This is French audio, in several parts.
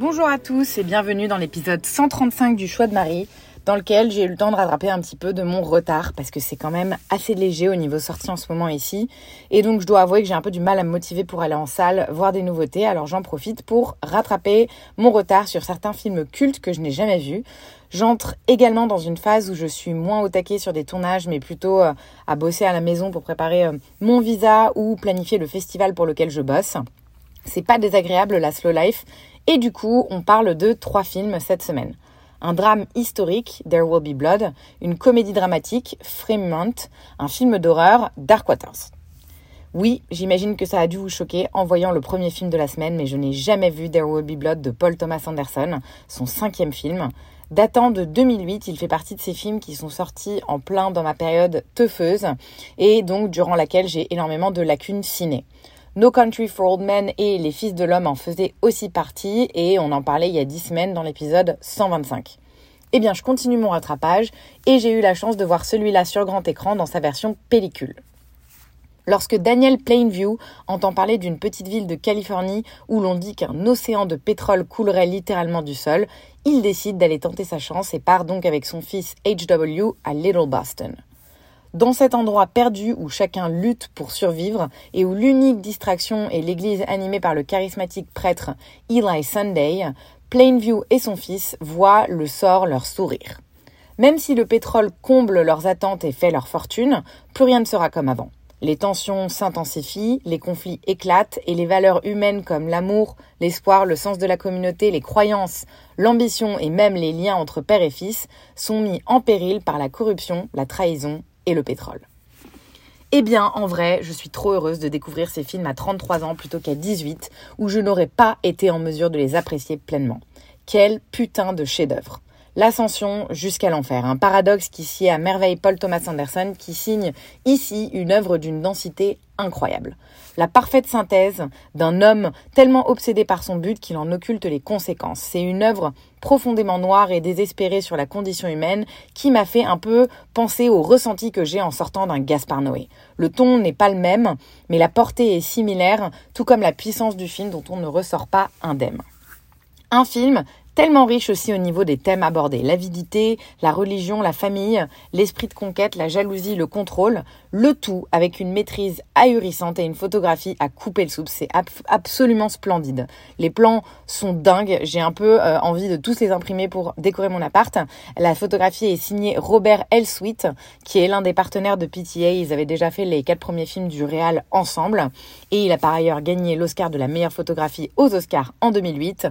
Bonjour à tous et bienvenue dans l'épisode 135 du Choix de Marie, dans lequel j'ai eu le temps de rattraper un petit peu de mon retard parce que c'est quand même assez léger au niveau sortie en ce moment ici. Et donc je dois avouer que j'ai un peu du mal à me motiver pour aller en salle, voir des nouveautés. Alors j'en profite pour rattraper mon retard sur certains films cultes que je n'ai jamais vus. J'entre également dans une phase où je suis moins au taquet sur des tournages, mais plutôt euh, à bosser à la maison pour préparer euh, mon visa ou planifier le festival pour lequel je bosse. C'est pas désagréable la slow life. Et du coup, on parle de trois films cette semaine. Un drame historique, There Will Be Blood, une comédie dramatique, Fremont, un film d'horreur, Dark Waters. Oui, j'imagine que ça a dû vous choquer en voyant le premier film de la semaine, mais je n'ai jamais vu There Will Be Blood de Paul Thomas Anderson, son cinquième film. Datant de 2008, il fait partie de ces films qui sont sortis en plein dans ma période teufeuse et donc durant laquelle j'ai énormément de lacunes ciné. No Country for Old Men et Les Fils de l'Homme en faisaient aussi partie et on en parlait il y a 10 semaines dans l'épisode 125. Eh bien, je continue mon rattrapage et j'ai eu la chance de voir celui-là sur grand écran dans sa version pellicule. Lorsque Daniel Plainview entend parler d'une petite ville de Californie où l'on dit qu'un océan de pétrole coulerait littéralement du sol, il décide d'aller tenter sa chance et part donc avec son fils HW à Little Boston. Dans cet endroit perdu où chacun lutte pour survivre et où l'unique distraction est l'église animée par le charismatique prêtre Eli Sunday, Plainview et son fils voient le sort leur sourire. Même si le pétrole comble leurs attentes et fait leur fortune, plus rien ne sera comme avant. Les tensions s'intensifient, les conflits éclatent et les valeurs humaines comme l'amour, l'espoir, le sens de la communauté, les croyances, l'ambition et même les liens entre père et fils sont mis en péril par la corruption, la trahison et le pétrole. Eh bien, en vrai, je suis trop heureuse de découvrir ces films à 33 ans plutôt qu'à 18, où je n'aurais pas été en mesure de les apprécier pleinement. Quel putain de chef-d'œuvre. L'ascension jusqu'à l'enfer, un paradoxe qui sied à merveille Paul Thomas Anderson qui signe ici une œuvre d'une densité incroyable. La parfaite synthèse d'un homme tellement obsédé par son but qu'il en occulte les conséquences. C'est une œuvre profondément noire et désespérée sur la condition humaine qui m'a fait un peu penser au ressenti que j'ai en sortant d'un Gaspard Noé. Le ton n'est pas le même, mais la portée est similaire, tout comme la puissance du film dont on ne ressort pas indemne. Un film tellement riche aussi au niveau des thèmes abordés. L'avidité, la religion, la famille, l'esprit de conquête, la jalousie, le contrôle, le tout avec une maîtrise ahurissante et une photographie à couper le soupe. C'est ab absolument splendide. Les plans sont dingues. J'ai un peu euh, envie de tous les imprimer pour décorer mon appart. La photographie est signée Robert Elswit, qui est l'un des partenaires de PTA. Ils avaient déjà fait les quatre premiers films du Réal ensemble. Et il a par ailleurs gagné l'Oscar de la meilleure photographie aux Oscars en 2008.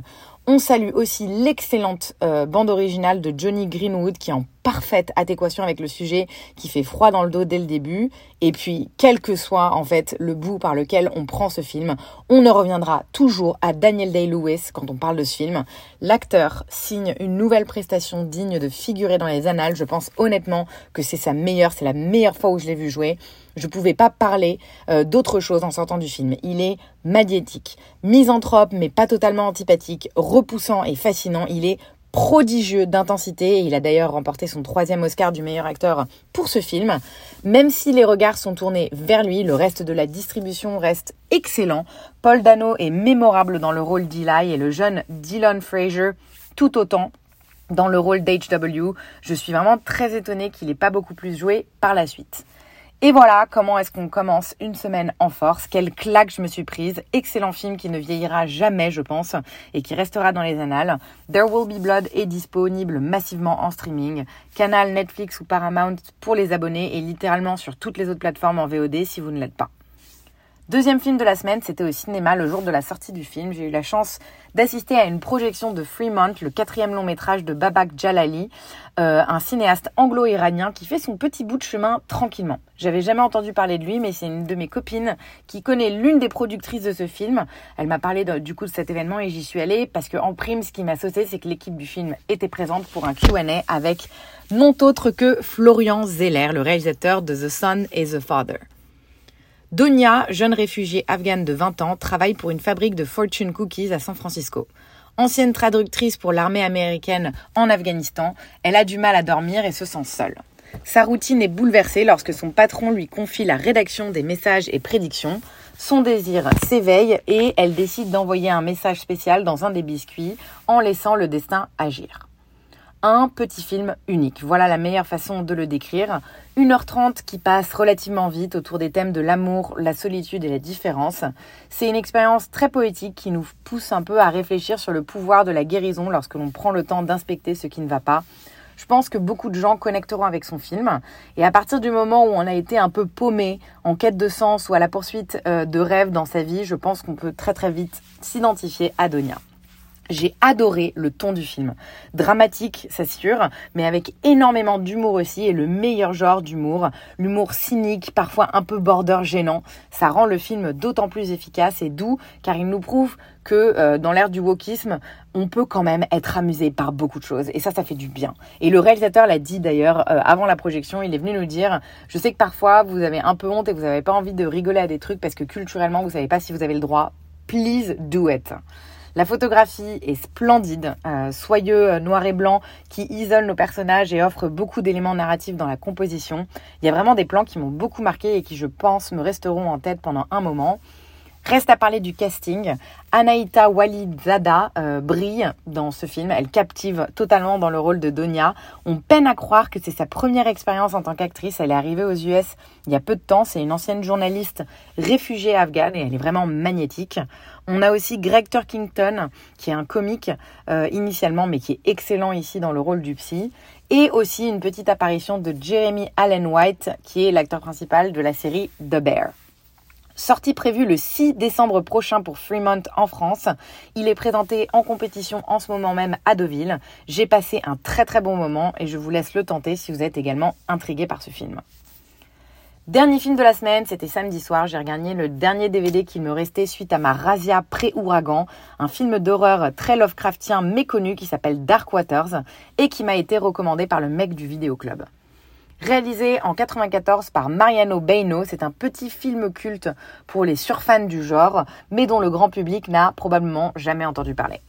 On salue aussi l'excellente euh, bande originale de Johnny Greenwood qui est en parfaite adéquation avec le sujet, qui fait froid dans le dos dès le début. Et puis, quel que soit en fait le bout par lequel on prend ce film, on ne reviendra toujours à Daniel Day-Lewis quand on parle de ce film. L'acteur signe une nouvelle prestation digne de figurer dans les annales. Je pense honnêtement que c'est sa meilleure, c'est la meilleure fois où je l'ai vu jouer. Je pouvais pas parler euh, d'autre chose en sortant du film. Il est magnétique, misanthrope mais pas totalement antipathique, repoussant et fascinant. Il est prodigieux d'intensité. Il a d'ailleurs remporté son troisième Oscar du meilleur acteur pour ce film. Même si les regards sont tournés vers lui, le reste de la distribution reste excellent. Paul Dano est mémorable dans le rôle d'Eli et le jeune Dylan Fraser tout autant dans le rôle d'HW. Je suis vraiment très étonnée qu'il n'ait pas beaucoup plus joué par la suite. Et voilà comment est-ce qu'on commence une semaine en force. Quelle claque je me suis prise. Excellent film qui ne vieillira jamais, je pense, et qui restera dans les annales. There Will Be Blood est disponible massivement en streaming. Canal, Netflix ou Paramount pour les abonnés et littéralement sur toutes les autres plateformes en VOD si vous ne l'êtes pas. Deuxième film de la semaine, c'était au cinéma le jour de la sortie du film. J'ai eu la chance d'assister à une projection de Fremont, le quatrième long métrage de Babak Jalali, euh, un cinéaste anglo-iranien qui fait son petit bout de chemin tranquillement. J'avais jamais entendu parler de lui, mais c'est une de mes copines qui connaît l'une des productrices de ce film. Elle m'a parlé du coup de cet événement et j'y suis allée parce que en prime, ce qui m'a sauté, c'est que l'équipe du film était présente pour un Q&A avec non autre que Florian Zeller, le réalisateur de The Son et The Father. Donia, jeune réfugiée afghane de 20 ans, travaille pour une fabrique de fortune cookies à San Francisco. Ancienne traductrice pour l'armée américaine en Afghanistan, elle a du mal à dormir et se sent seule. Sa routine est bouleversée lorsque son patron lui confie la rédaction des messages et prédictions. Son désir s'éveille et elle décide d'envoyer un message spécial dans un des biscuits en laissant le destin agir un petit film unique. Voilà la meilleure façon de le décrire. 1h30 qui passe relativement vite autour des thèmes de l'amour, la solitude et la différence. C'est une expérience très poétique qui nous pousse un peu à réfléchir sur le pouvoir de la guérison lorsque l'on prend le temps d'inspecter ce qui ne va pas. Je pense que beaucoup de gens connecteront avec son film. Et à partir du moment où on a été un peu paumé, en quête de sens ou à la poursuite euh, de rêves dans sa vie, je pense qu'on peut très très vite s'identifier à Donia. J'ai adoré le ton du film. Dramatique, c'est sûr, mais avec énormément d'humour aussi et le meilleur genre d'humour. L'humour cynique, parfois un peu border gênant. Ça rend le film d'autant plus efficace et doux car il nous prouve que euh, dans l'ère du wokisme, on peut quand même être amusé par beaucoup de choses. Et ça, ça fait du bien. Et le réalisateur l'a dit d'ailleurs euh, avant la projection, il est venu nous dire, je sais que parfois vous avez un peu honte et vous n'avez pas envie de rigoler à des trucs parce que culturellement vous savez pas si vous avez le droit. Please do it. La photographie est splendide, euh, soyeux, euh, noir et blanc, qui isole nos personnages et offre beaucoup d'éléments narratifs dans la composition. Il y a vraiment des plans qui m'ont beaucoup marqué et qui, je pense, me resteront en tête pendant un moment. Reste à parler du casting. Anaïta Walidzada euh, brille dans ce film. Elle captive totalement dans le rôle de Donia. On peine à croire que c'est sa première expérience en tant qu'actrice. Elle est arrivée aux US il y a peu de temps. C'est une ancienne journaliste réfugiée afghane et elle est vraiment magnétique. On a aussi Greg Turkington, qui est un comique euh, initialement, mais qui est excellent ici dans le rôle du psy. Et aussi une petite apparition de Jeremy Allen White, qui est l'acteur principal de la série The Bear. Sortie prévue le 6 décembre prochain pour Fremont en France. Il est présenté en compétition en ce moment même à Deauville. J'ai passé un très très bon moment et je vous laisse le tenter si vous êtes également intrigué par ce film. Dernier film de la semaine, c'était samedi soir. J'ai regagné le dernier DVD qui me restait suite à ma razzia pré-ouragan, un film d'horreur très Lovecraftien méconnu qui s'appelle Dark Waters et qui m'a été recommandé par le mec du vidéoclub. Réalisé en 94 par Mariano Beino, c'est un petit film culte pour les surfans du genre, mais dont le grand public n'a probablement jamais entendu parler.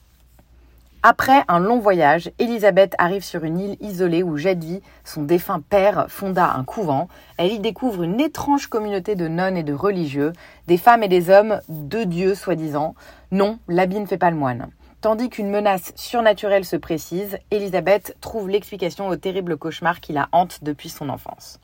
Après un long voyage, Elisabeth arrive sur une île isolée où jadis son défunt père fonda un couvent. Elle y découvre une étrange communauté de nonnes et de religieux, des femmes et des hommes de Dieu soi-disant. Non, l'habit ne fait pas le moine. Tandis qu'une menace surnaturelle se précise, Elisabeth trouve l'explication au terrible cauchemar qui la hante depuis son enfance.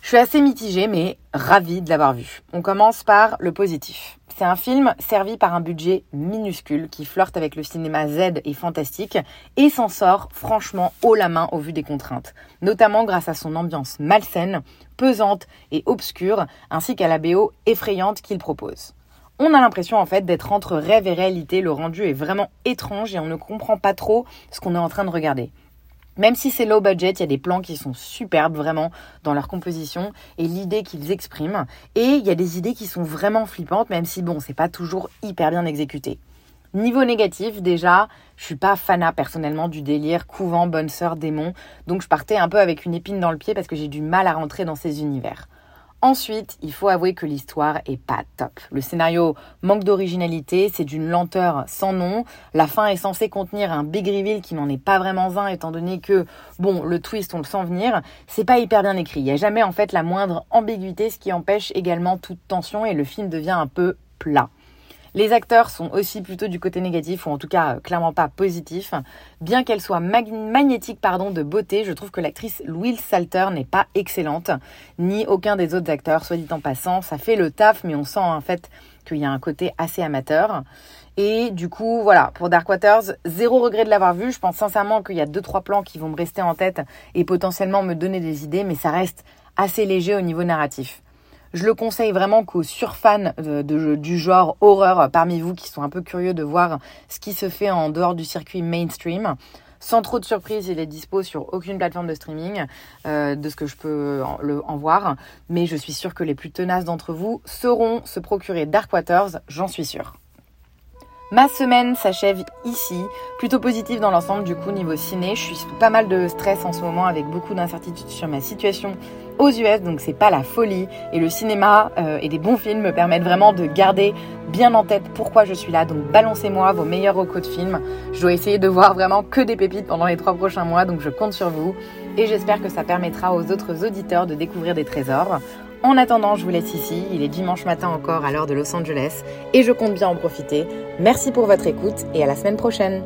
Je suis assez mitigée, mais ravie de l'avoir vu. On commence par le positif. C'est un film servi par un budget minuscule qui flirte avec le cinéma Z et fantastique et s'en sort franchement haut la main au vu des contraintes, notamment grâce à son ambiance malsaine, pesante et obscure, ainsi qu'à la BO effrayante qu'il propose. On a l'impression en fait d'être entre rêve et réalité, le rendu est vraiment étrange et on ne comprend pas trop ce qu'on est en train de regarder. Même si c'est low budget, il y a des plans qui sont superbes vraiment dans leur composition et l'idée qu'ils expriment. Et il y a des idées qui sont vraiment flippantes, même si bon, c'est pas toujours hyper bien exécuté. Niveau négatif, déjà, je suis pas fanat personnellement du délire couvent, bonne sœur, démon, donc je partais un peu avec une épine dans le pied parce que j'ai du mal à rentrer dans ces univers. Ensuite, il faut avouer que l'histoire est pas top. Le scénario manque d'originalité, c'est d'une lenteur sans nom. La fin est censée contenir un big reveal qui n'en est pas vraiment un, étant donné que, bon, le twist, on le sent venir. C'est pas hyper bien écrit. Il n'y a jamais, en fait, la moindre ambiguïté, ce qui empêche également toute tension et le film devient un peu plat. Les acteurs sont aussi plutôt du côté négatif, ou en tout cas euh, clairement pas positif. Bien qu'elle soit magnétique pardon, de beauté, je trouve que l'actrice Louise Salter n'est pas excellente, ni aucun des autres acteurs, soit dit en passant. Ça fait le taf, mais on sent en fait qu'il y a un côté assez amateur. Et du coup, voilà, pour Dark Waters, zéro regret de l'avoir vu. Je pense sincèrement qu'il y a deux, trois plans qui vont me rester en tête et potentiellement me donner des idées, mais ça reste assez léger au niveau narratif. Je le conseille vraiment qu'aux surfans du genre horreur parmi vous qui sont un peu curieux de voir ce qui se fait en dehors du circuit mainstream. Sans trop de surprise, il est dispo sur aucune plateforme de streaming, euh, de ce que je peux en, en voir. Mais je suis sûre que les plus tenaces d'entre vous sauront se procurer Dark Waters, j'en suis sûre. Ma semaine s'achève ici, plutôt positive dans l'ensemble du coup niveau ciné. Je suis sous pas mal de stress en ce moment avec beaucoup d'incertitudes sur ma situation aux US, donc c'est pas la folie. Et le cinéma euh, et des bons films me permettent vraiment de garder bien en tête pourquoi je suis là. Donc balancez-moi vos meilleurs recos de films. Je dois essayer de voir vraiment que des pépites pendant les trois prochains mois, donc je compte sur vous. Et j'espère que ça permettra aux autres auditeurs de découvrir des trésors. En attendant, je vous laisse ici. Il est dimanche matin encore à l'heure de Los Angeles et je compte bien en profiter. Merci pour votre écoute et à la semaine prochaine.